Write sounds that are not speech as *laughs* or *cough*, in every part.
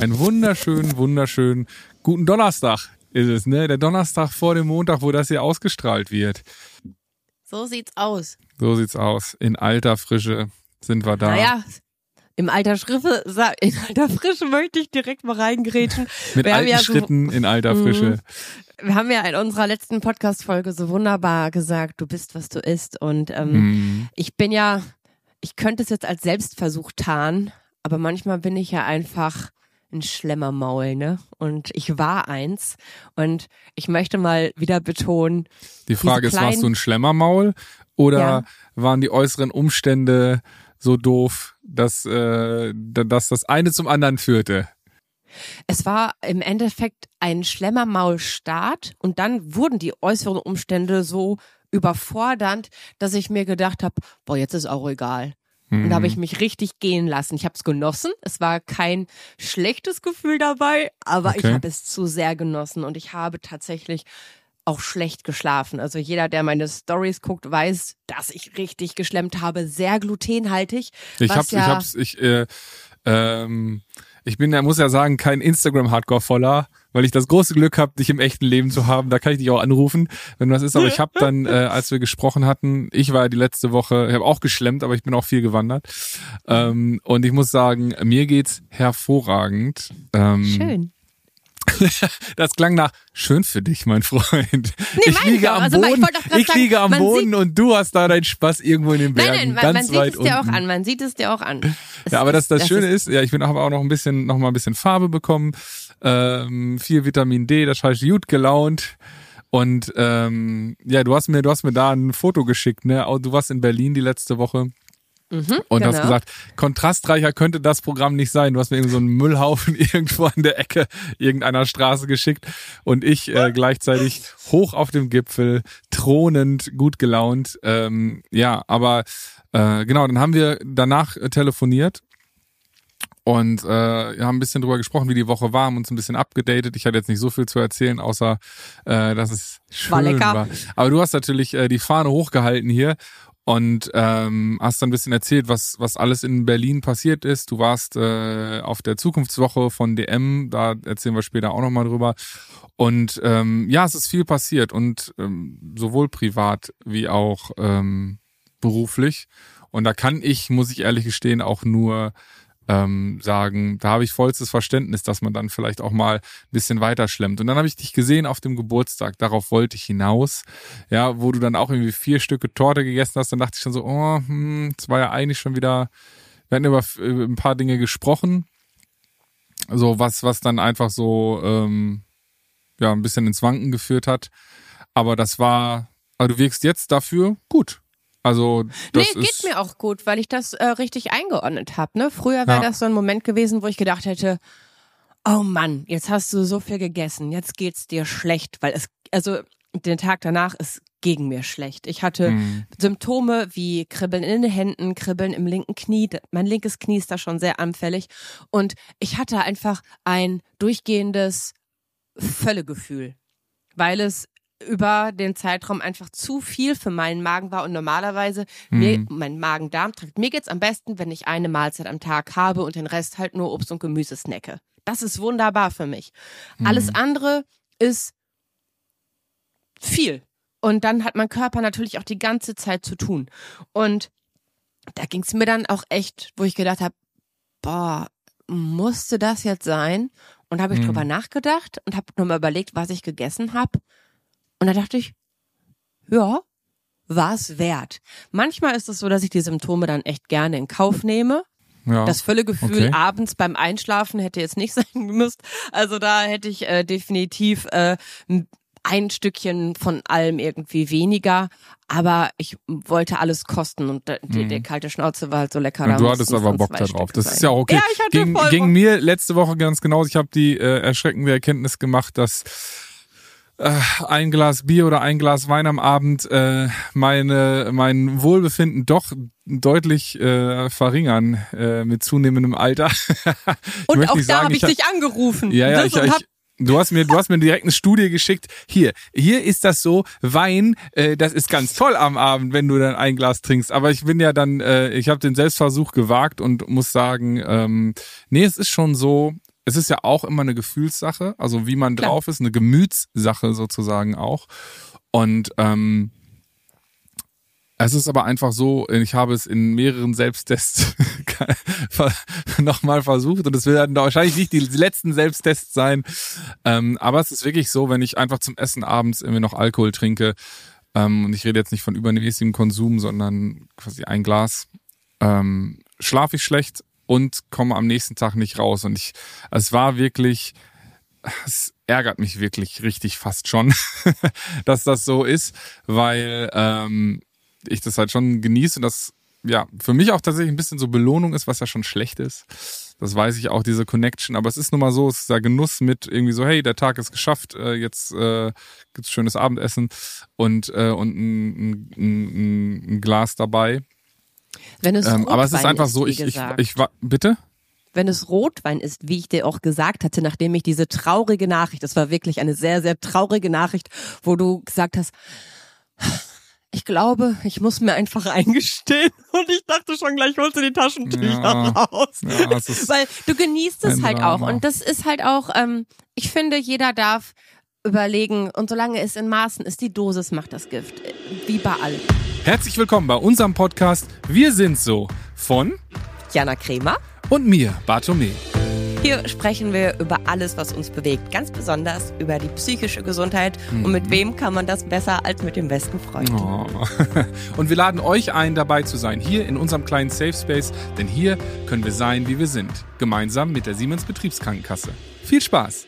Ein wunderschönen, wunderschönen guten Donnerstag ist es, ne? Der Donnerstag vor dem Montag, wo das hier ausgestrahlt wird. So sieht's aus. So sieht's aus. In alter Frische sind wir da. Naja, im alter Schrife, in alter Frische möchte ich direkt mal reingrätschen. *laughs* Mit wir alten ja Schritten so, in alter mhm. Frische. Wir haben ja in unserer letzten Podcast-Folge so wunderbar gesagt, du bist, was du isst. Und ähm, mm. ich bin ja, ich könnte es jetzt als Selbstversuch tarnen, aber manchmal bin ich ja einfach ein Schlemmermaul, ne? Und ich war eins. Und ich möchte mal wieder betonen. Die Frage ist, warst du ein Schlemmermaul oder ja. waren die äußeren Umstände so doof, dass, äh, dass das eine zum anderen führte? Es war im Endeffekt ein Schlemmermaul-Start und dann wurden die äußeren Umstände so überfordernd, dass ich mir gedacht habe, boah, jetzt ist auch egal. Und da habe ich mhm. mich richtig gehen lassen. Ich habe es genossen. Es war kein schlechtes Gefühl dabei, aber okay. ich habe es zu sehr genossen und ich habe tatsächlich auch schlecht geschlafen. Also jeder, der meine Stories guckt, weiß, dass ich richtig geschlemmt habe, sehr glutenhaltig. Ich hab's, ja ich hab's, ich, äh, ähm, ich bin, er muss ja sagen, kein Instagram-Hardcore-Voller, weil ich das große Glück habe, dich im echten Leben zu haben. Da kann ich dich auch anrufen, wenn was ist. Aber ich habe dann, äh, als wir gesprochen hatten, ich war ja die letzte Woche, ich habe auch geschlemmt, aber ich bin auch viel gewandert. Ähm, und ich muss sagen, mir geht's hervorragend. Ähm, Schön. *laughs* Das klang nach schön für dich, mein Freund. Nee, ich liege am also, Boden, ich, ich sagen, liege am Boden und du hast da deinen Spaß irgendwo in den Bergen. Nein, nein, ganz man, man sieht es dir auch an, man sieht es dir auch an. Es ja, aber das, das, das Schöne ist, ist, ja, ich bin aber auch noch ein bisschen, noch mal ein bisschen Farbe bekommen, ähm, viel Vitamin D, das heißt gut gelaunt. Und ähm, ja, du hast mir, du hast mir da ein Foto geschickt, ne? Du warst in Berlin die letzte Woche. Mhm, und genau. hast gesagt, kontrastreicher könnte das Programm nicht sein. Du hast mir irgendwie so einen Müllhaufen *laughs* irgendwo an der Ecke irgendeiner Straße geschickt und ich äh, gleichzeitig hoch auf dem Gipfel, thronend, gut gelaunt. Ähm, ja, aber äh, genau, dann haben wir danach äh, telefoniert und äh, haben ein bisschen drüber gesprochen, wie die Woche war, haben uns ein bisschen abgedatet. Ich hatte jetzt nicht so viel zu erzählen, außer äh, dass es schön war. Lecker. war. Aber du hast natürlich äh, die Fahne hochgehalten hier und ähm, hast dann ein bisschen erzählt, was, was alles in Berlin passiert ist. Du warst äh, auf der Zukunftswoche von DM, da erzählen wir später auch nochmal drüber. Und ähm, ja, es ist viel passiert und ähm, sowohl privat wie auch ähm, beruflich. Und da kann ich, muss ich ehrlich gestehen, auch nur ähm, sagen, da habe ich vollstes Verständnis, dass man dann vielleicht auch mal ein bisschen weiter schlemmt. Und dann habe ich dich gesehen auf dem Geburtstag, darauf wollte ich hinaus, ja, wo du dann auch irgendwie vier Stücke Torte gegessen hast, dann dachte ich schon so, oh, hm, es war ja eigentlich schon wieder, wir hatten über, über ein paar Dinge gesprochen, so was, was dann einfach so, ähm, ja, ein bisschen ins Wanken geführt hat. Aber das war, aber du wirkst jetzt dafür gut. Also das nee, geht mir auch gut, weil ich das äh, richtig eingeordnet habe. Ne? Früher wäre ja. das so ein Moment gewesen, wo ich gedacht hätte, oh Mann, jetzt hast du so viel gegessen, jetzt geht's dir schlecht, weil es, also den Tag danach ist gegen mir schlecht. Ich hatte mhm. Symptome wie Kribbeln in den Händen, Kribbeln im linken Knie. Mein linkes Knie ist da schon sehr anfällig. Und ich hatte einfach ein durchgehendes Völlegefühl, weil es über den Zeitraum einfach zu viel für meinen Magen war und normalerweise mhm. mir, mein Magen-Darm trägt. Mir geht's am besten, wenn ich eine Mahlzeit am Tag habe und den Rest halt nur Obst und Gemüse snacke. Das ist wunderbar für mich. Mhm. Alles andere ist viel. Und dann hat mein Körper natürlich auch die ganze Zeit zu tun. Und da ging's mir dann auch echt, wo ich gedacht habe, boah, musste das jetzt sein? Und habe ich mhm. drüber nachgedacht und habe nochmal überlegt, was ich gegessen habe. Und da dachte ich, ja, war es wert. Manchmal ist es so, dass ich die Symptome dann echt gerne in Kauf nehme. Ja, das Völlegefühl okay. abends beim Einschlafen hätte jetzt nicht *laughs* sein müsst. Also da hätte ich äh, definitiv äh, ein Stückchen von allem irgendwie weniger, aber ich wollte alles kosten und die, mhm. der kalte Schnauze war halt so lecker. Und du hattest aber Bock da drauf. Das ist ja auch okay. Ja, ich hatte ging, ging mir letzte Woche ganz genauso. Ich habe die äh, erschreckende Erkenntnis gemacht, dass ein Glas Bier oder ein Glas Wein am Abend äh, meine mein Wohlbefinden doch deutlich äh, verringern äh, mit zunehmendem Alter. *laughs* und auch da habe ich, ich dich angerufen. Ja, ja, ich, ich, Du hast mir, du hast mir direkt eine Studie geschickt. Hier, hier ist das so. Wein, äh, das ist ganz toll am Abend, wenn du dann ein Glas trinkst. Aber ich bin ja dann, äh, ich habe den Selbstversuch gewagt und muss sagen, ähm, nee, es ist schon so es ist ja auch immer eine Gefühlssache, also wie man Klar. drauf ist, eine Gemütssache sozusagen auch. Und ähm, es ist aber einfach so, ich habe es in mehreren Selbsttests *laughs* nochmal versucht und es werden wahrscheinlich nicht die letzten Selbsttests sein. Ähm, aber es ist wirklich so, wenn ich einfach zum Essen abends irgendwie noch Alkohol trinke, ähm, und ich rede jetzt nicht von übermäßigem Konsum, sondern quasi ein Glas, ähm, schlafe ich schlecht und komme am nächsten Tag nicht raus. Und ich, es war wirklich, es ärgert mich wirklich richtig fast schon, *laughs* dass das so ist, weil ähm, ich das halt schon genieße und das ja für mich auch tatsächlich ein bisschen so Belohnung ist, was ja schon schlecht ist. Das weiß ich auch, diese Connection. Aber es ist nun mal so, es ist der Genuss mit irgendwie so, hey, der Tag ist geschafft, äh, jetzt äh, gibt's schönes Abendessen und, äh, und ein, ein, ein, ein Glas dabei. Wenn es ähm, aber es ist einfach ist, so, ich, ich, ich war, bitte? wenn es Rotwein ist, wie ich dir auch gesagt hatte, nachdem ich diese traurige Nachricht, das war wirklich eine sehr, sehr traurige Nachricht, wo du gesagt hast, ich glaube, ich muss mir einfach *laughs* eingestehen. Und ich dachte schon gleich, holst du die Taschentücher ja, raus. Ja, Weil du genießt es halt auch. Und das ist halt auch, ähm, ich finde, jeder darf überlegen, und solange es in Maßen ist, die Dosis macht das Gift. Wie bei allem. Herzlich willkommen bei unserem Podcast Wir sind so von Jana Kremer und mir, Bartome. Hier sprechen wir über alles, was uns bewegt, ganz besonders über die psychische Gesundheit. Mhm. Und mit mhm. wem kann man das besser als mit dem besten Freund? Oh. *laughs* Und wir laden euch ein, dabei zu sein, hier in unserem kleinen Safe Space, denn hier können wir sein, wie wir sind, gemeinsam mit der Siemens Betriebskrankenkasse. Viel Spaß!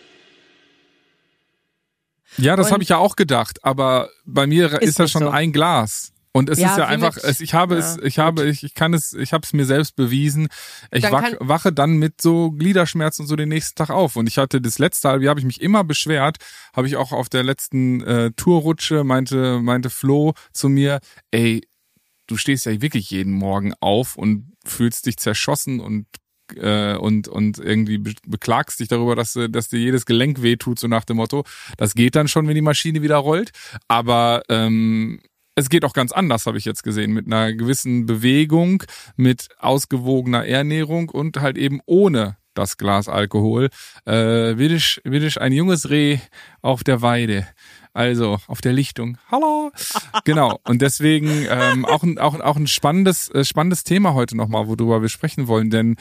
Ja, das habe ich ja auch gedacht, aber bei mir ist, ist das schon so. ein Glas. Und es ja, ist ja einfach, es, ich habe ja, es, ich habe, ich, ich kann es, ich habe es mir selbst bewiesen. Ich wach, wache dann mit so Gliederschmerzen so den nächsten Tag auf. Und ich hatte das letzte Halbjahr habe ich mich immer beschwert, habe ich auch auf der letzten äh, Tourrutsche meinte meinte Flo zu mir, ey, du stehst ja wirklich jeden Morgen auf und fühlst dich zerschossen und äh, und und irgendwie beklagst dich darüber, dass dass dir jedes Gelenk wehtut so nach dem Motto. Das geht dann schon, wenn die Maschine wieder rollt. Aber ähm, es geht auch ganz anders, habe ich jetzt gesehen, mit einer gewissen Bewegung, mit ausgewogener Ernährung und halt eben ohne das Glas Alkohol. Äh, will ich, will ich ein junges Reh auf der Weide. Also auf der Lichtung. Hallo. *laughs* Genau. Und deswegen ähm, auch ein auch auch ein spannendes äh, spannendes Thema heute nochmal, worüber wir sprechen wollen, denn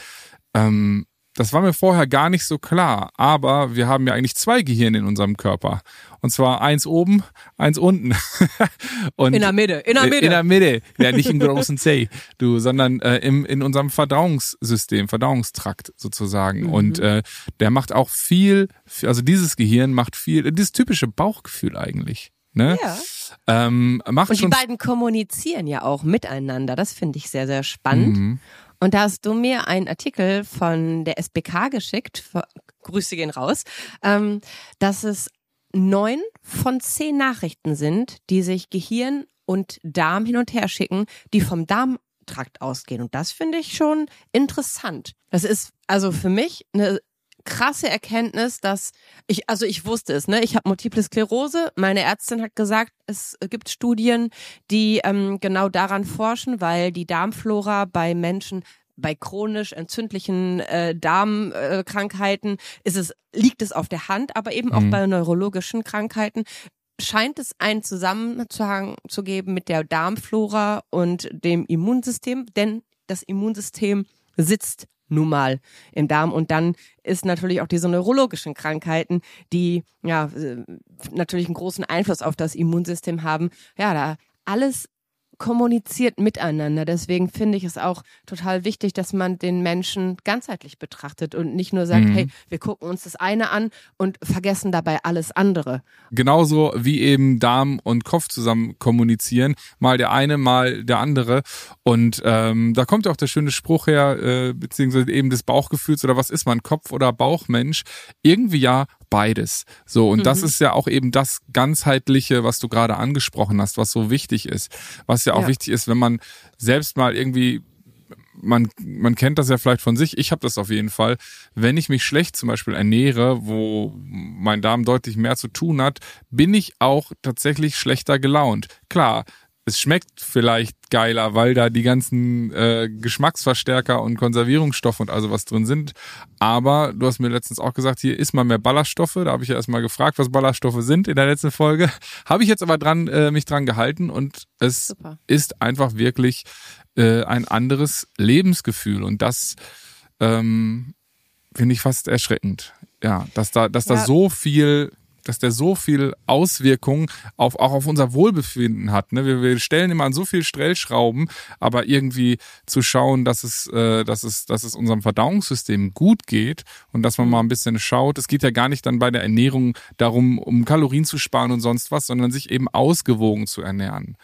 ähm, das war mir vorher gar nicht so klar, aber wir haben ja eigentlich zwei Gehirne in unserem Körper. Und zwar eins oben, eins unten. *laughs* Und in der Mitte, in der Mitte. In der Mitte. Ja, nicht im großen C, du, sondern äh, im, in unserem Verdauungssystem, Verdauungstrakt sozusagen. Mhm. Und äh, der macht auch viel, also dieses Gehirn macht viel, dieses typische Bauchgefühl eigentlich. Ne? Ja. Ähm, macht und die beiden kommunizieren ja auch miteinander. Das finde ich sehr, sehr spannend. Mhm. Und da hast du mir einen Artikel von der SBK geschickt, Grüße gehen raus, ähm, dass es neun von zehn Nachrichten sind, die sich Gehirn und Darm hin und her schicken, die vom Darmtrakt ausgehen. Und das finde ich schon interessant. Das ist also für mich eine krasse Erkenntnis, dass ich, also ich wusste es, ne? Ich habe Multiple Sklerose. Meine Ärztin hat gesagt, es gibt Studien, die ähm, genau daran forschen, weil die Darmflora bei Menschen bei chronisch entzündlichen äh, Darmkrankheiten äh, ist es liegt es auf der Hand, aber eben auch mhm. bei neurologischen Krankheiten scheint es einen Zusammenhang zu geben mit der Darmflora und dem Immunsystem, denn das Immunsystem sitzt nun mal im Darm. Und dann ist natürlich auch diese neurologischen Krankheiten, die ja äh, natürlich einen großen Einfluss auf das Immunsystem haben. Ja, da alles kommuniziert miteinander. Deswegen finde ich es auch total wichtig, dass man den Menschen ganzheitlich betrachtet und nicht nur sagt, mhm. hey, wir gucken uns das eine an und vergessen dabei alles andere. Genauso wie eben Darm und Kopf zusammen kommunizieren, mal der eine, mal der andere. Und ähm, da kommt ja auch der schöne Spruch her, äh, beziehungsweise eben des Bauchgefühls oder was ist man, Kopf- oder Bauchmensch? Irgendwie ja beides. So, und mhm. das ist ja auch eben das ganzheitliche, was du gerade angesprochen hast, was so wichtig ist. Was ja auch ja. wichtig ist, wenn man selbst mal irgendwie man, man kennt das ja vielleicht von sich, ich habe das auf jeden Fall. Wenn ich mich schlecht zum Beispiel ernähre, wo mein Darm deutlich mehr zu tun hat, bin ich auch tatsächlich schlechter gelaunt. Klar, es schmeckt vielleicht geiler, weil da die ganzen äh, Geschmacksverstärker und Konservierungsstoffe und also was drin sind. Aber du hast mir letztens auch gesagt, hier ist mal mehr Ballaststoffe. Da habe ich ja erstmal gefragt, was Ballaststoffe sind in der letzten Folge. *laughs* Habe ich jetzt aber dran äh, mich dran gehalten und es Super. ist einfach wirklich äh, ein anderes Lebensgefühl und das ähm, finde ich fast erschreckend. Ja, dass da, dass ja. da so viel dass der so viel Auswirkungen auf, auch auf unser Wohlbefinden hat. Ne? Wir, wir stellen immer an so viel Stellschrauben, aber irgendwie zu schauen, dass es, äh, dass es, dass es unserem Verdauungssystem gut geht und dass man mal ein bisschen schaut. Es geht ja gar nicht dann bei der Ernährung darum, um Kalorien zu sparen und sonst was, sondern sich eben ausgewogen zu ernähren.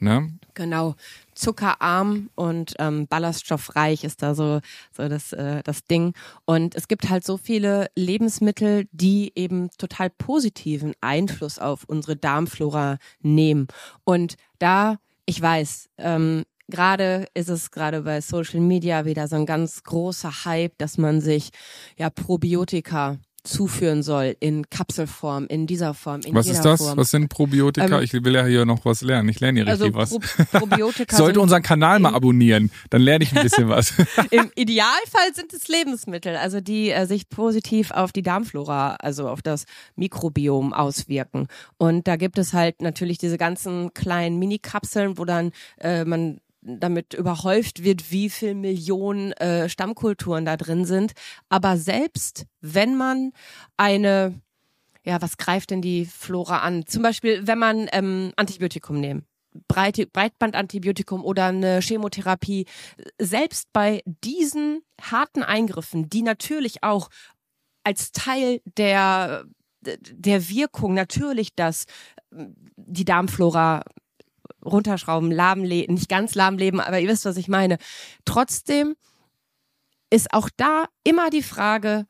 Ne? Genau zuckerarm und ähm, ballaststoffreich ist da so, so das, äh, das Ding. Und es gibt halt so viele Lebensmittel, die eben total positiven Einfluss auf unsere Darmflora nehmen. Und da, ich weiß, ähm, gerade ist es gerade bei Social Media wieder so ein ganz großer Hype, dass man sich ja Probiotika zuführen soll in Kapselform, in dieser Form, in was jeder ist das? Form. Was sind Probiotika? Ähm, ich will ja hier noch was lernen. Ich lerne hier also richtig Pro was. Probiotika *laughs* Sollte unseren Kanal mal abonnieren, dann lerne ich ein bisschen was. *laughs* Im *laughs* Idealfall sind es Lebensmittel, also die äh, sich positiv auf die Darmflora, also auf das Mikrobiom auswirken. Und da gibt es halt natürlich diese ganzen kleinen Mini-Kapseln, wo dann äh, man damit überhäuft wird, wie viel Millionen äh, Stammkulturen da drin sind. Aber selbst wenn man eine, ja, was greift denn die Flora an? Zum Beispiel, wenn man ähm, Antibiotikum nehmen. Breite, Breitbandantibiotikum oder eine Chemotherapie, selbst bei diesen harten Eingriffen, die natürlich auch als Teil der der Wirkung natürlich das die Darmflora runterschrauben, lahmleben, nicht ganz lahmleben, aber ihr wisst, was ich meine. Trotzdem ist auch da immer die Frage,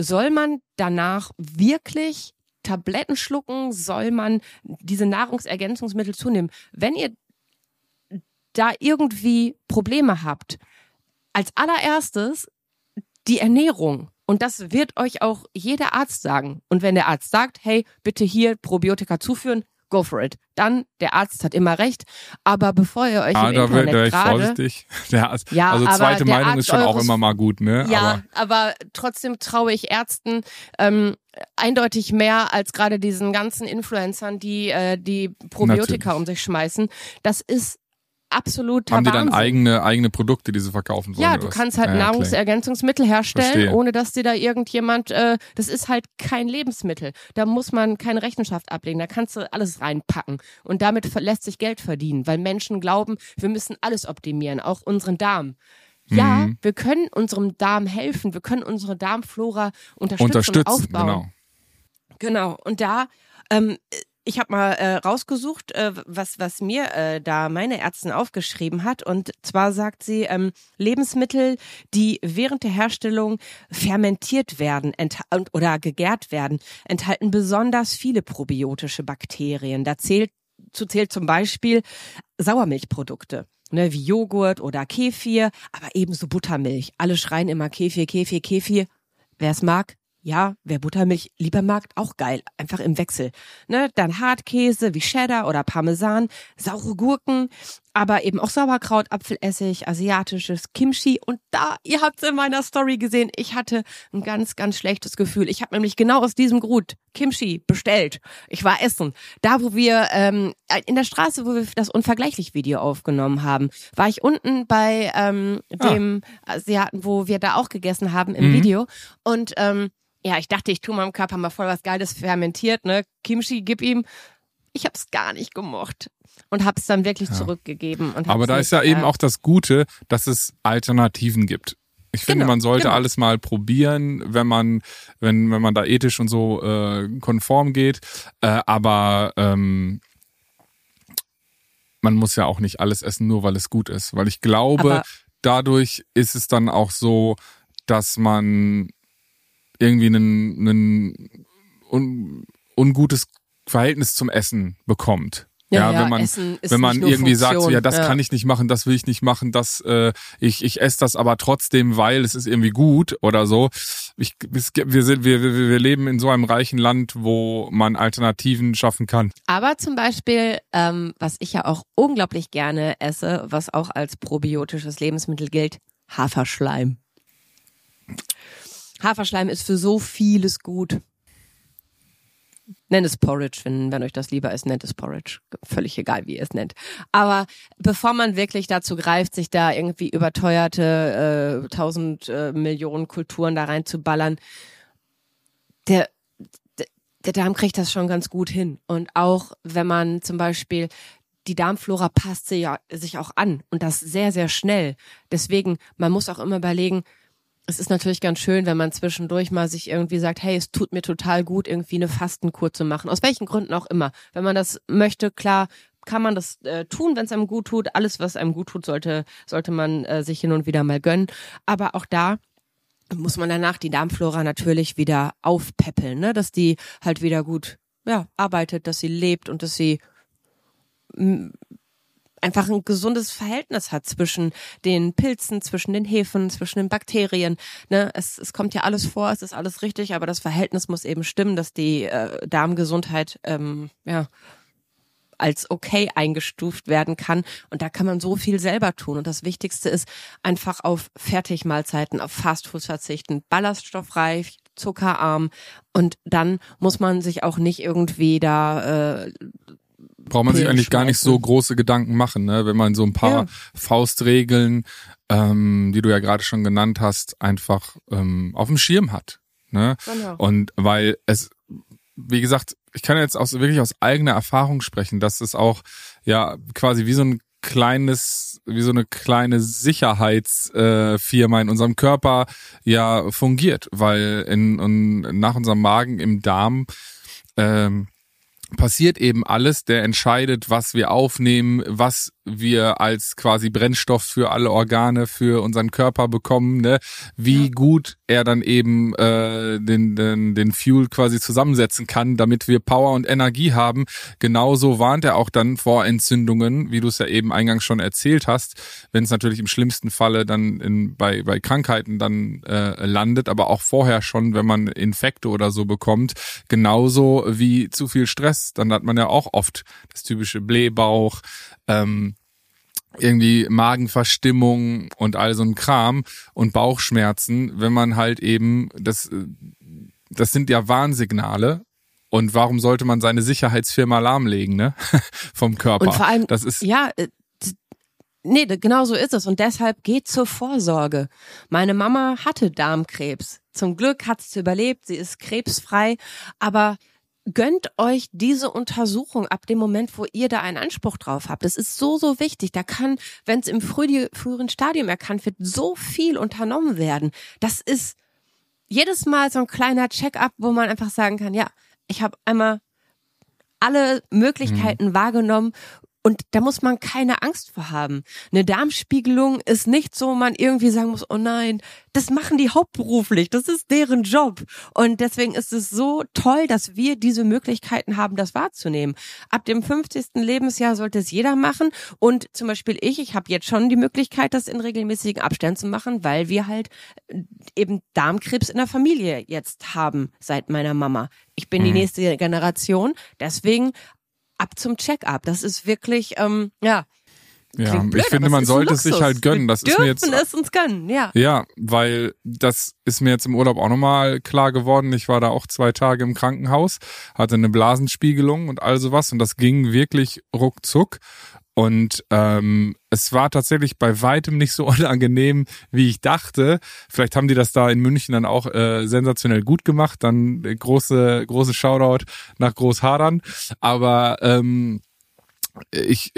soll man danach wirklich Tabletten schlucken? Soll man diese Nahrungsergänzungsmittel zunehmen? Wenn ihr da irgendwie Probleme habt, als allererstes die Ernährung. Und das wird euch auch jeder Arzt sagen. Und wenn der Arzt sagt, hey, bitte hier Probiotika zuführen, go for it. Dann, der Arzt hat immer recht, aber bevor ihr euch ah, im da Internet wäre ich vorsichtig. *laughs* Der Arzt, ja, also zweite Meinung Arzt ist schon auch immer mal gut, ne? Ja, aber, aber trotzdem traue ich Ärzten ähm, eindeutig mehr als gerade diesen ganzen Influencern, die äh, die Probiotika Natürlich. um sich schmeißen. Das ist absolut Haben die dann eigene, eigene Produkte, die sie verkaufen sollen? Ja, du kannst halt ja, Nahrungsergänzungsmittel herstellen, Verstehe. ohne dass dir da irgendjemand, äh, das ist halt kein Lebensmittel. Da muss man keine Rechenschaft ablegen, da kannst du alles reinpacken. Und damit lässt sich Geld verdienen, weil Menschen glauben, wir müssen alles optimieren, auch unseren Darm. Ja, mhm. wir können unserem Darm helfen, wir können unsere Darmflora unterstützen, unterstützen und aufbauen. Genau. Genau. Und da ähm, ich habe mal äh, rausgesucht, äh, was, was mir äh, da meine Ärztin aufgeschrieben hat. Und zwar sagt sie, ähm, Lebensmittel, die während der Herstellung fermentiert werden oder gegärt werden, enthalten besonders viele probiotische Bakterien. Da zählt, zu zählt zum Beispiel Sauermilchprodukte. Ne, wie Joghurt oder Kefir, aber ebenso Buttermilch. Alle schreien immer Kefir, Kefir, Kefir. Wer es mag, ja, wer Buttermilch lieber mag, auch geil. Einfach im Wechsel. Ne? Dann Hartkäse wie Cheddar oder Parmesan, saure Gurken, aber eben auch Sauerkraut, Apfelessig, asiatisches Kimchi. Und da, ihr habt es in meiner Story gesehen, ich hatte ein ganz, ganz schlechtes Gefühl. Ich habe nämlich genau aus diesem Grund Kimchi bestellt. Ich war essen. Da, wo wir ähm, in der Straße, wo wir das unvergleichlich Video aufgenommen haben, war ich unten bei ähm, ah. dem ah. Asiaten, wo wir da auch gegessen haben im mhm. Video. Und ähm, ja, ich dachte, ich tue meinem Körper mal voll was Geiles fermentiert, ne? Kimchi, gib ihm. Ich habe es gar nicht gemocht und habe es dann wirklich ja. zurückgegeben. Aber da ist ja äh, eben auch das Gute, dass es Alternativen gibt. Ich finde, genau, man sollte genau. alles mal probieren, wenn man, wenn, wenn man da ethisch und so äh, konform geht. Äh, aber ähm, man muss ja auch nicht alles essen, nur weil es gut ist. Weil ich glaube, aber dadurch ist es dann auch so, dass man irgendwie ein un, ungutes Verhältnis zum Essen bekommt. Ja, ja, wenn man wenn man irgendwie Funktion. sagt, so, ja, das ja. kann ich nicht machen, das will ich nicht machen, das äh, ich ich esse das aber trotzdem, weil es ist irgendwie gut oder so. Ich, wir sind wir, wir wir leben in so einem reichen Land, wo man Alternativen schaffen kann. Aber zum Beispiel, ähm, was ich ja auch unglaublich gerne esse, was auch als probiotisches Lebensmittel gilt, Haferschleim. Haferschleim ist für so vieles gut. Nennt es Porridge, wenn, wenn euch das lieber ist, nennt es Porridge. Völlig egal, wie ihr es nennt. Aber bevor man wirklich dazu greift, sich da irgendwie überteuerte äh, tausend äh, Millionen Kulturen da reinzuballern, der, der, der Darm kriegt das schon ganz gut hin. Und auch wenn man zum Beispiel die Darmflora passt sich, ja, sich auch an und das sehr, sehr schnell. Deswegen, man muss auch immer überlegen, es ist natürlich ganz schön, wenn man zwischendurch mal sich irgendwie sagt, hey, es tut mir total gut, irgendwie eine Fastenkur zu machen. Aus welchen Gründen auch immer. Wenn man das möchte, klar, kann man das äh, tun, wenn es einem gut tut. Alles, was einem gut tut, sollte, sollte man äh, sich hin und wieder mal gönnen. Aber auch da muss man danach die Darmflora natürlich wieder aufpäppeln, ne? dass die halt wieder gut ja, arbeitet, dass sie lebt und dass sie einfach ein gesundes Verhältnis hat zwischen den Pilzen, zwischen den Hefen, zwischen den Bakterien. Ne? Es, es kommt ja alles vor, es ist alles richtig, aber das Verhältnis muss eben stimmen, dass die äh, Darmgesundheit ähm, ja als okay eingestuft werden kann. Und da kann man so viel selber tun. Und das Wichtigste ist einfach auf Fertigmahlzeiten, auf Fastfood verzichten, ballaststoffreich, zuckerarm. Und dann muss man sich auch nicht irgendwie da äh, braucht man sich eigentlich gar nicht so große Gedanken machen, ne? wenn man so ein paar ja. Faustregeln, ähm, die du ja gerade schon genannt hast, einfach ähm, auf dem Schirm hat. Ne? Genau. Und weil es, wie gesagt, ich kann jetzt aus, wirklich aus eigener Erfahrung sprechen, dass es auch ja quasi wie so ein kleines, wie so eine kleine Sicherheitsfirma in unserem Körper ja fungiert, weil in, in nach unserem Magen im Darm ähm, passiert eben alles, der entscheidet, was wir aufnehmen, was wir als quasi Brennstoff für alle Organe, für unseren Körper bekommen, ne? wie ja. gut er dann eben äh, den, den, den Fuel quasi zusammensetzen kann, damit wir Power und Energie haben. Genauso warnt er auch dann vor Entzündungen, wie du es ja eben eingangs schon erzählt hast, wenn es natürlich im schlimmsten Falle dann in, bei, bei Krankheiten dann äh, landet, aber auch vorher schon, wenn man Infekte oder so bekommt, genauso wie zu viel Stress, dann hat man ja auch oft das typische Blähbauch, ähm, irgendwie Magenverstimmung und all so ein Kram und Bauchschmerzen, wenn man halt eben das das sind ja Warnsignale und warum sollte man seine Sicherheitsfirma lahmlegen, ne? *laughs* Vom Körper. Und vor allem, das ist ja, äh, nee, genau so ist es und deshalb geht zur Vorsorge. Meine Mama hatte Darmkrebs. Zum Glück hat sie überlebt, sie ist krebsfrei, aber gönnt euch diese Untersuchung ab dem Moment, wo ihr da einen Anspruch drauf habt. Das ist so, so wichtig. Da kann, wenn es im früheren Stadium erkannt wird, so viel unternommen werden. Das ist jedes Mal so ein kleiner Check-up, wo man einfach sagen kann, ja, ich habe einmal alle Möglichkeiten mhm. wahrgenommen und da muss man keine Angst vor haben. Eine Darmspiegelung ist nicht so, man irgendwie sagen muss, oh nein, das machen die hauptberuflich, das ist deren Job. Und deswegen ist es so toll, dass wir diese Möglichkeiten haben, das wahrzunehmen. Ab dem 50. Lebensjahr sollte es jeder machen. Und zum Beispiel ich, ich habe jetzt schon die Möglichkeit, das in regelmäßigen Abständen zu machen, weil wir halt äh, eben Darmkrebs in der Familie jetzt haben seit meiner Mama. Ich bin mhm. die nächste Generation. Deswegen ab zum Check-up. Das ist wirklich, ähm, ja. Ja, blöd, ich finde, man sollte es sich halt gönnen. Das Wir ist mir jetzt. es uns gönnen, ja. Ja, weil das ist mir jetzt im Urlaub auch nochmal klar geworden. Ich war da auch zwei Tage im Krankenhaus, hatte eine Blasenspiegelung und all sowas und das ging wirklich ruckzuck. Und ähm, es war tatsächlich bei weitem nicht so *laughs* unangenehm, wie ich dachte. Vielleicht haben die das da in München dann auch äh, sensationell gut gemacht. Dann äh, große, große Shoutout nach Großhadern. Aber ähm, ich,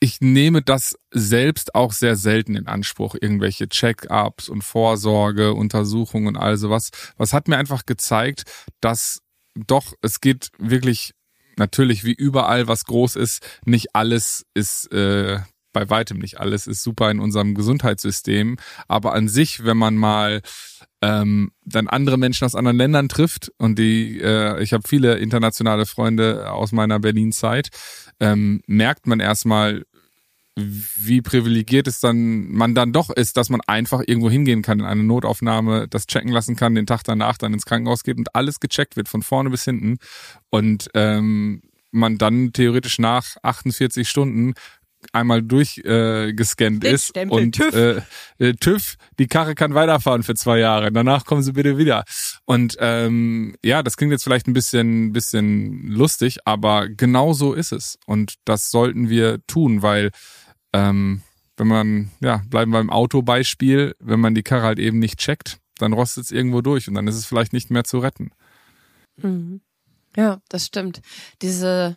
ich nehme das selbst auch sehr selten in Anspruch, irgendwelche Check-ups und Vorsorge, Untersuchungen und all sowas. Was hat mir einfach gezeigt, dass doch, es geht wirklich natürlich wie überall was groß ist, nicht alles ist äh, bei weitem nicht alles ist super in unserem Gesundheitssystem. Aber an sich, wenn man mal ähm, dann andere Menschen aus anderen Ländern trifft und die, äh, ich habe viele internationale Freunde aus meiner Berlin-Zeit, ähm, merkt man erstmal, wie privilegiert es dann man dann doch ist, dass man einfach irgendwo hingehen kann in eine Notaufnahme, das checken lassen kann, den Tag danach dann ins Krankenhaus geht und alles gecheckt wird von vorne bis hinten und ähm, man dann theoretisch nach 48 Stunden einmal durchgescannt äh, ist und TÜV. Äh, äh, TÜV, die Karre kann weiterfahren für zwei Jahre. Danach kommen sie bitte wieder. Und ähm, ja, das klingt jetzt vielleicht ein bisschen, bisschen lustig, aber genau so ist es. Und das sollten wir tun, weil ähm, wenn man, ja, bleiben wir im Autobeispiel, wenn man die Karre halt eben nicht checkt, dann rostet es irgendwo durch und dann ist es vielleicht nicht mehr zu retten. Mhm. Ja, das stimmt. Diese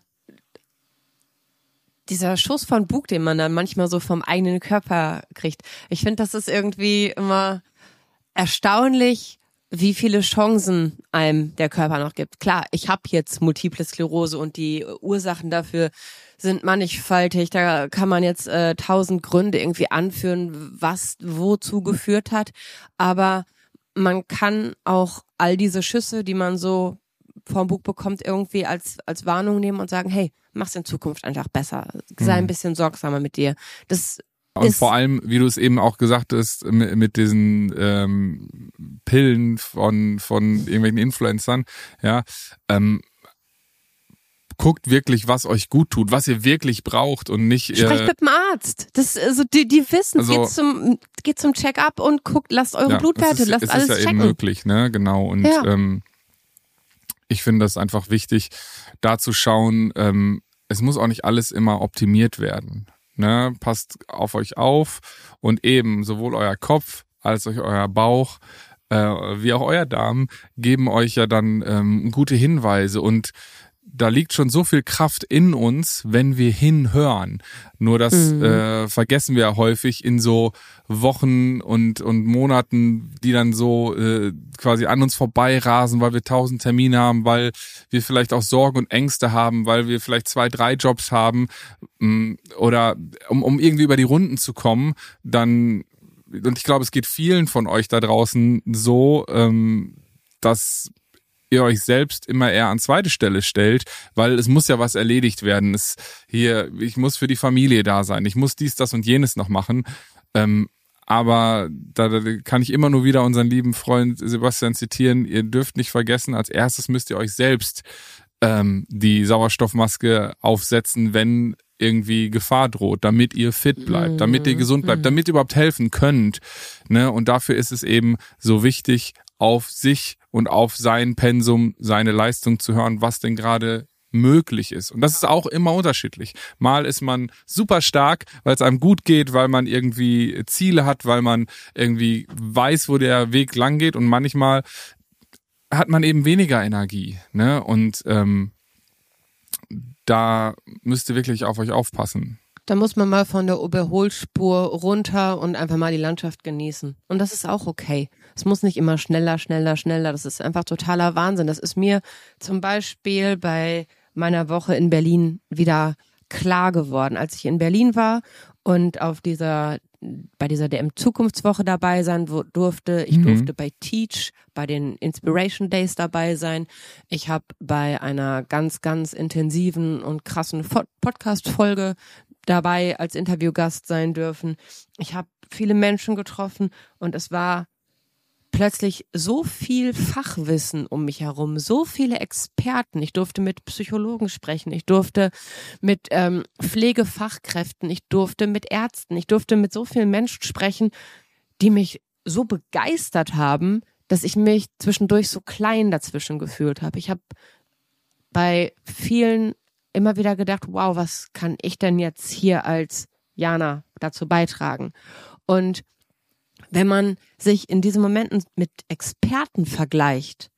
dieser Schuss von Bug, den man dann manchmal so vom eigenen Körper kriegt. Ich finde, das ist irgendwie immer erstaunlich, wie viele Chancen einem der Körper noch gibt. Klar, ich habe jetzt multiple Sklerose und die Ursachen dafür sind mannigfaltig. Da kann man jetzt äh, tausend Gründe irgendwie anführen, was wozu geführt hat. Aber man kann auch all diese Schüsse, die man so vom Bug bekommt, irgendwie als, als Warnung nehmen und sagen, hey, mach's in Zukunft einfach besser. Sei ein mhm. bisschen sorgsamer mit dir. Das und vor allem, wie du es eben auch gesagt hast, mit, mit diesen ähm, Pillen von, von irgendwelchen Influencern, ja, ähm, guckt wirklich, was euch gut tut, was ihr wirklich braucht und nicht. Sprecht äh, mit dem Arzt. Das, also die, die wissen, also, geht zum, geht zum Check-up und guckt, lasst eure ja, Blutwerte, ist, lasst alles checken. Das ist ja checken. eben möglich, ne? Genau. Und ja. ähm, ich finde das einfach wichtig, da zu schauen, ähm, es muss auch nicht alles immer optimiert werden. Ne? Passt auf euch auf und eben sowohl euer Kopf als auch euer Bauch äh, wie auch euer Darm geben euch ja dann ähm, gute Hinweise und da liegt schon so viel Kraft in uns, wenn wir hinhören. Nur das mhm. äh, vergessen wir häufig in so Wochen und, und Monaten, die dann so äh, quasi an uns vorbeirasen, weil wir tausend Termine haben, weil wir vielleicht auch Sorgen und Ängste haben, weil wir vielleicht zwei, drei Jobs haben mm, oder um, um irgendwie über die Runden zu kommen, dann und ich glaube, es geht vielen von euch da draußen so, ähm, dass ihr euch selbst immer eher an zweite Stelle stellt, weil es muss ja was erledigt werden. Es hier, ich muss für die Familie da sein, ich muss dies, das und jenes noch machen. Ähm, aber da, da kann ich immer nur wieder unseren lieben Freund Sebastian zitieren. Ihr dürft nicht vergessen, als erstes müsst ihr euch selbst ähm, die Sauerstoffmaske aufsetzen, wenn irgendwie Gefahr droht, damit ihr fit bleibt, damit ihr gesund bleibt, mhm. damit ihr überhaupt helfen könnt. Ne? Und dafür ist es eben so wichtig, auf sich und auf sein Pensum, seine Leistung zu hören, was denn gerade möglich ist. Und das ist auch immer unterschiedlich. Mal ist man super stark, weil es einem gut geht, weil man irgendwie Ziele hat, weil man irgendwie weiß, wo der Weg lang geht und manchmal hat man eben weniger Energie. Ne? Und ähm, da müsst ihr wirklich auf euch aufpassen. Da muss man mal von der Überholspur runter und einfach mal die Landschaft genießen. Und das ist auch okay. Es muss nicht immer schneller, schneller, schneller. Das ist einfach totaler Wahnsinn. Das ist mir zum Beispiel bei meiner Woche in Berlin wieder klar geworden, als ich in Berlin war und auf dieser bei dieser DM Zukunftswoche dabei sein wo, durfte. Ich mhm. durfte bei Teach, bei den Inspiration Days dabei sein. Ich habe bei einer ganz, ganz intensiven und krassen Podcast-Folge dabei als Interviewgast sein dürfen. Ich habe viele Menschen getroffen und es war plötzlich so viel Fachwissen um mich herum, so viele Experten. Ich durfte mit Psychologen sprechen, ich durfte mit ähm, Pflegefachkräften, ich durfte mit Ärzten, ich durfte mit so vielen Menschen sprechen, die mich so begeistert haben, dass ich mich zwischendurch so klein dazwischen gefühlt habe. Ich habe bei vielen immer wieder gedacht, wow, was kann ich denn jetzt hier als Jana dazu beitragen? Und wenn man sich in diesen Momenten mit Experten vergleicht,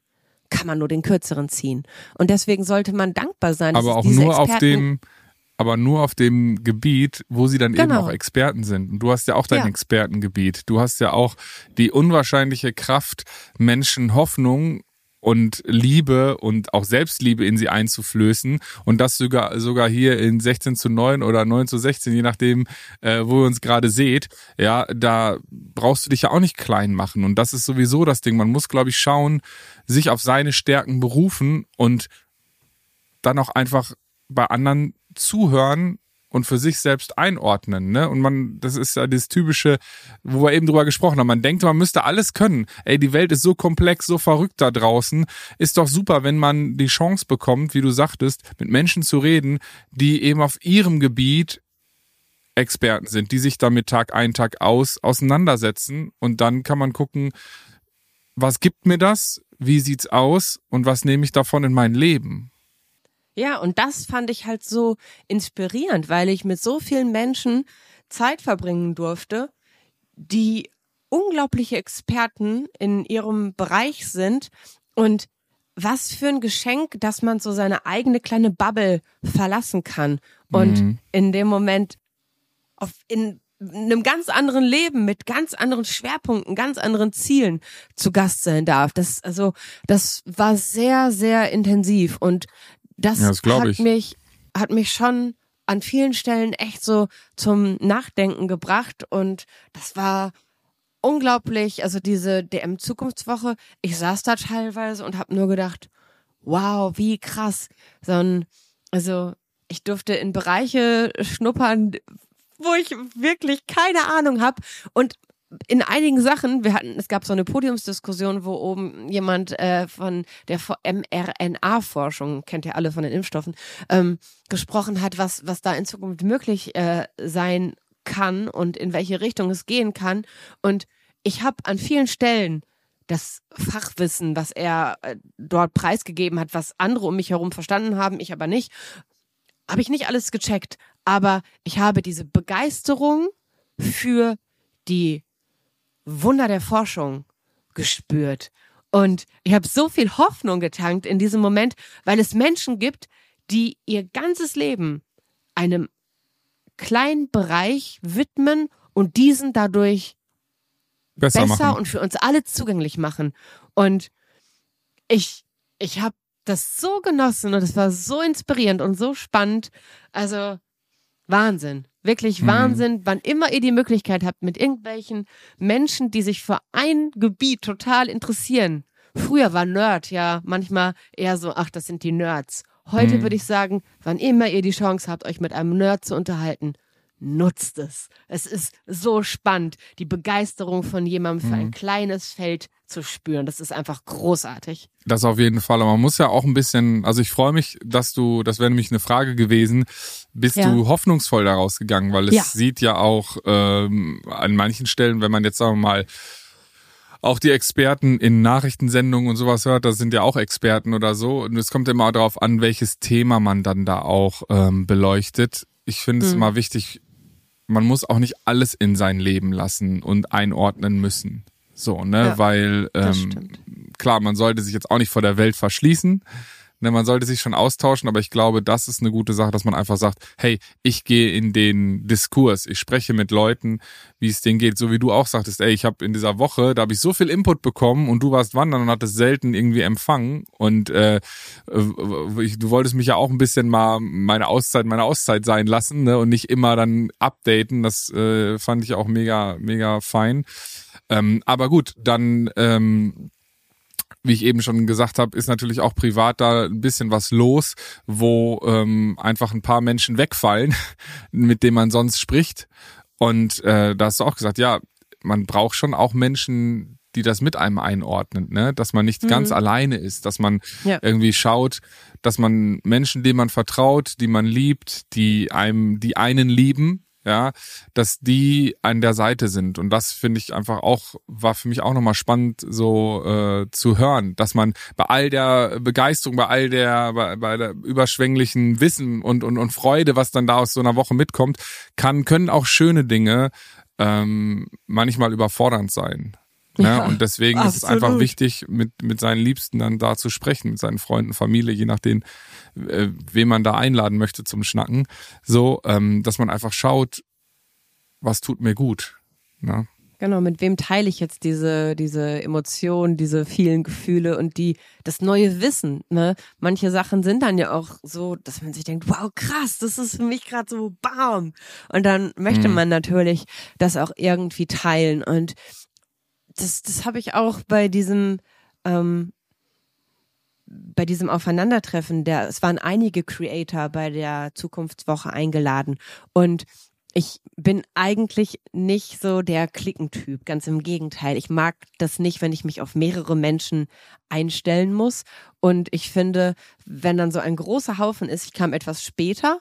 kann man nur den kürzeren ziehen. Und deswegen sollte man dankbar sein. Aber auch nur Experten auf dem, aber nur auf dem Gebiet, wo sie dann genau. eben auch Experten sind. Und du hast ja auch dein ja. Expertengebiet. Du hast ja auch die unwahrscheinliche Kraft, Menschen Hoffnung und Liebe und auch Selbstliebe in sie einzuflößen und das sogar sogar hier in 16 zu 9 oder 9 zu 16, je nachdem, äh, wo ihr uns gerade seht, ja, da brauchst du dich ja auch nicht klein machen und das ist sowieso das Ding. Man muss, glaube ich, schauen, sich auf seine Stärken berufen und dann auch einfach bei anderen zuhören und für sich selbst einordnen, ne? Und man, das ist ja das typische, wo wir eben drüber gesprochen haben. Man denkt, man müsste alles können. Ey, die Welt ist so komplex, so verrückt da draußen. Ist doch super, wenn man die Chance bekommt, wie du sagtest, mit Menschen zu reden, die eben auf ihrem Gebiet Experten sind, die sich damit Tag ein, Tag aus auseinandersetzen. Und dann kann man gucken, was gibt mir das? Wie sieht's aus? Und was nehme ich davon in mein Leben? Ja, und das fand ich halt so inspirierend, weil ich mit so vielen Menschen Zeit verbringen durfte, die unglaubliche Experten in ihrem Bereich sind und was für ein Geschenk, dass man so seine eigene kleine Bubble verlassen kann und mhm. in dem Moment auf in einem ganz anderen Leben mit ganz anderen Schwerpunkten, ganz anderen Zielen zu Gast sein darf. Das also das war sehr sehr intensiv und das, ja, das hat ich. mich, hat mich schon an vielen Stellen echt so zum Nachdenken gebracht und das war unglaublich, also diese DM Zukunftswoche, ich saß da teilweise und habe nur gedacht, wow, wie krass. So ein, also ich durfte in Bereiche schnuppern, wo ich wirklich keine Ahnung habe und in einigen Sachen, wir hatten, es gab so eine Podiumsdiskussion, wo oben jemand äh, von der mRNA-Forschung, kennt ihr alle von den Impfstoffen, ähm, gesprochen hat, was, was da in Zukunft möglich äh, sein kann und in welche Richtung es gehen kann. Und ich habe an vielen Stellen das Fachwissen, was er äh, dort preisgegeben hat, was andere um mich herum verstanden haben, ich aber nicht, habe ich nicht alles gecheckt. Aber ich habe diese Begeisterung für die Wunder der Forschung gespürt. Und ich habe so viel Hoffnung getankt in diesem Moment, weil es Menschen gibt, die ihr ganzes Leben einem kleinen Bereich widmen und diesen dadurch besser, besser und für uns alle zugänglich machen. Und ich, ich habe das so genossen und es war so inspirierend und so spannend. Also Wahnsinn. Wirklich mhm. Wahnsinn, wann immer ihr die Möglichkeit habt, mit irgendwelchen Menschen, die sich für ein Gebiet total interessieren. Früher war Nerd ja manchmal eher so, ach, das sind die Nerds. Heute mhm. würde ich sagen, wann immer ihr die Chance habt, euch mit einem Nerd zu unterhalten, nutzt es. Es ist so spannend, die Begeisterung von jemandem für mhm. ein kleines Feld zu spüren. Das ist einfach großartig. Das auf jeden Fall. Aber man muss ja auch ein bisschen, also ich freue mich, dass du, das wäre nämlich eine Frage gewesen, bist ja. du hoffnungsvoll daraus gegangen? Weil es ja. sieht ja auch ähm, an manchen Stellen, wenn man jetzt sagen wir mal auch die Experten in Nachrichtensendungen und sowas hört, das sind ja auch Experten oder so. Und es kommt immer darauf an, welches Thema man dann da auch ähm, beleuchtet. Ich finde es mhm. immer wichtig, man muss auch nicht alles in sein Leben lassen und einordnen müssen. So, ne, ja, weil ähm, klar, man sollte sich jetzt auch nicht vor der Welt verschließen. Ne, man sollte sich schon austauschen, aber ich glaube, das ist eine gute Sache, dass man einfach sagt, hey, ich gehe in den Diskurs, ich spreche mit Leuten, wie es denen geht, so wie du auch sagtest, ey, ich habe in dieser Woche, da habe ich so viel Input bekommen und du warst wandern und hattest selten irgendwie empfangen und äh, äh, ich, du wolltest mich ja auch ein bisschen mal meine Auszeit, meine Auszeit sein lassen ne, und nicht immer dann updaten, das äh, fand ich auch mega, mega fein. Ähm, aber gut, dann ähm, wie ich eben schon gesagt habe, ist natürlich auch privat da ein bisschen was los, wo ähm, einfach ein paar Menschen wegfallen, *laughs* mit denen man sonst spricht. Und äh, da hast du auch gesagt, ja, man braucht schon auch Menschen, die das mit einem einordnen, ne? dass man nicht mhm. ganz alleine ist, dass man ja. irgendwie schaut, dass man Menschen, denen man vertraut, die man liebt, die einem, die einen lieben, ja, dass die an der Seite sind. Und das finde ich einfach auch, war für mich auch nochmal spannend, so äh, zu hören, dass man bei all der Begeisterung, bei all der, bei, bei der überschwänglichen Wissen und, und, und Freude, was dann da aus so einer Woche mitkommt, kann, können auch schöne Dinge ähm, manchmal überfordernd sein. Ne? Ja, und deswegen absolut. ist es einfach wichtig, mit, mit seinen Liebsten dann da zu sprechen, mit seinen Freunden, Familie, je nachdem, äh, wen man da einladen möchte zum Schnacken. So, ähm, dass man einfach schaut, was tut mir gut. Ne? Genau, mit wem teile ich jetzt diese, diese Emotionen, diese vielen Gefühle und die, das neue Wissen, ne? Manche Sachen sind dann ja auch so, dass man sich denkt, wow, krass, das ist für mich gerade so bam. Und dann möchte mhm. man natürlich das auch irgendwie teilen. Und das, das habe ich auch bei diesem, ähm, bei diesem Aufeinandertreffen, der, es waren einige Creator bei der Zukunftswoche eingeladen und ich bin eigentlich nicht so der Klickentyp, ganz im Gegenteil. Ich mag das nicht, wenn ich mich auf mehrere Menschen einstellen muss. Und ich finde, wenn dann so ein großer Haufen ist, ich kam etwas später,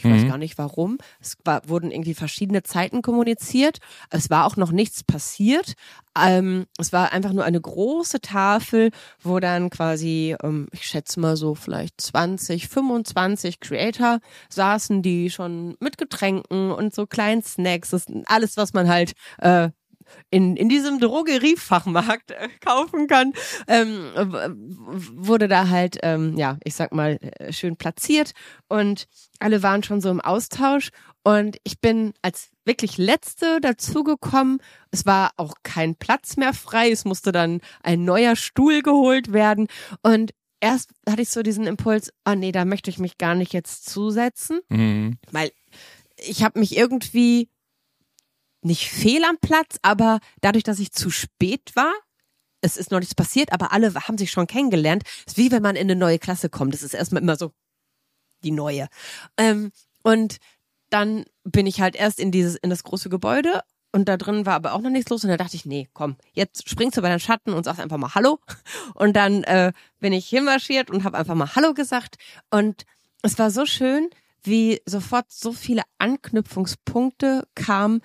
ich mhm. weiß gar nicht warum. Es war, wurden irgendwie verschiedene Zeiten kommuniziert. Es war auch noch nichts passiert. Ähm, es war einfach nur eine große Tafel, wo dann quasi, ähm, ich schätze mal so vielleicht 20, 25 Creator saßen, die schon mit Getränken und so kleinen Snacks, das alles, was man halt äh, in, in diesem Drogeriefachmarkt äh, kaufen kann, ähm, wurde da halt, ähm, ja, ich sag mal, äh, schön platziert und alle waren schon so im Austausch und ich bin als wirklich letzte dazugekommen. Es war auch kein Platz mehr frei. Es musste dann ein neuer Stuhl geholt werden und erst hatte ich so diesen Impuls, oh nee, da möchte ich mich gar nicht jetzt zusetzen, mhm. weil ich habe mich irgendwie nicht fehl am Platz, aber dadurch, dass ich zu spät war, es ist noch nichts passiert, aber alle haben sich schon kennengelernt. Es ist wie wenn man in eine neue Klasse kommt. Das ist erstmal immer so die neue. Ähm, und dann bin ich halt erst in dieses, in das große Gebäude und da drin war aber auch noch nichts los und da dachte ich, nee, komm, jetzt springst du bei deinen Schatten und sagst einfach mal Hallo. Und dann äh, bin ich hinmarschiert und habe einfach mal Hallo gesagt. Und es war so schön, wie sofort so viele Anknüpfungspunkte kamen,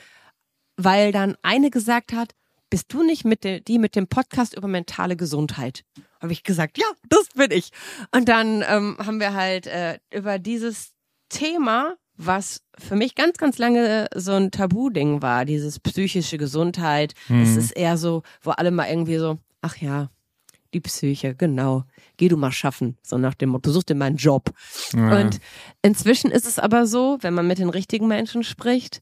weil dann eine gesagt hat, bist du nicht mit der, die mit dem Podcast über mentale Gesundheit? Habe ich gesagt, ja, das bin ich. Und dann ähm, haben wir halt äh, über dieses Thema, was für mich ganz, ganz lange so ein Tabu-Ding war, dieses psychische Gesundheit. Mhm. Es ist eher so, wo alle mal irgendwie so, ach ja, die Psyche, genau. Geh du mal schaffen, so nach dem Motto, such dir mal einen Job. Ja. Und inzwischen ist es aber so, wenn man mit den richtigen Menschen spricht,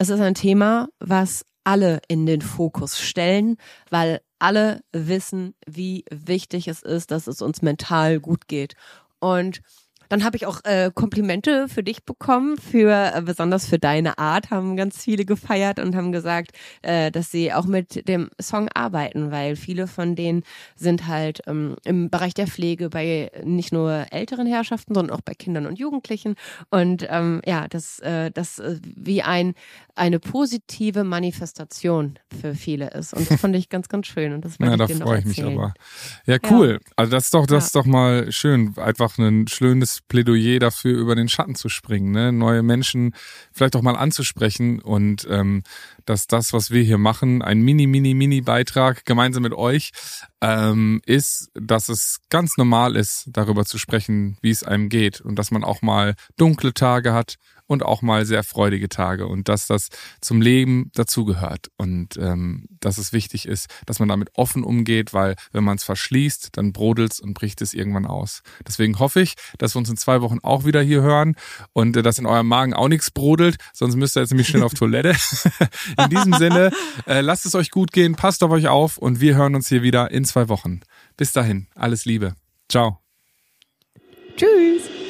es ist ein Thema, was alle in den Fokus stellen, weil alle wissen, wie wichtig es ist, dass es uns mental gut geht. Und dann habe ich auch äh, Komplimente für dich bekommen, für äh, besonders für deine Art, haben ganz viele gefeiert und haben gesagt, äh, dass sie auch mit dem Song arbeiten, weil viele von denen sind halt ähm, im Bereich der Pflege bei nicht nur älteren Herrschaften, sondern auch bei Kindern und Jugendlichen. Und ähm, ja, das, äh, das äh, wie ein eine positive Manifestation für viele ist. Und das fand ich ganz, ganz schön. Und das ja, da freue ich mich aber. Ja, cool. Ja. Also das ist doch, das ja. ist doch mal schön, einfach ein schönes Plädoyer dafür, über den Schatten zu springen, ne? neue Menschen vielleicht auch mal anzusprechen und ähm, dass das, was wir hier machen, ein mini, mini, mini Beitrag gemeinsam mit euch ähm, ist, dass es ganz normal ist, darüber zu sprechen, wie es einem geht und dass man auch mal dunkle Tage hat und auch mal sehr freudige Tage und dass das zum Leben dazugehört und ähm, dass es wichtig ist, dass man damit offen umgeht, weil wenn man es verschließt, dann brodelt's und bricht es irgendwann aus. Deswegen hoffe ich, dass wir uns in zwei Wochen auch wieder hier hören und äh, dass in eurem Magen auch nichts brodelt, sonst müsst ihr jetzt nämlich schnell auf Toilette. *laughs* in diesem Sinne, äh, lasst es euch gut gehen, passt auf euch auf und wir hören uns hier wieder in zwei Wochen. Bis dahin, alles Liebe. Ciao. Tschüss.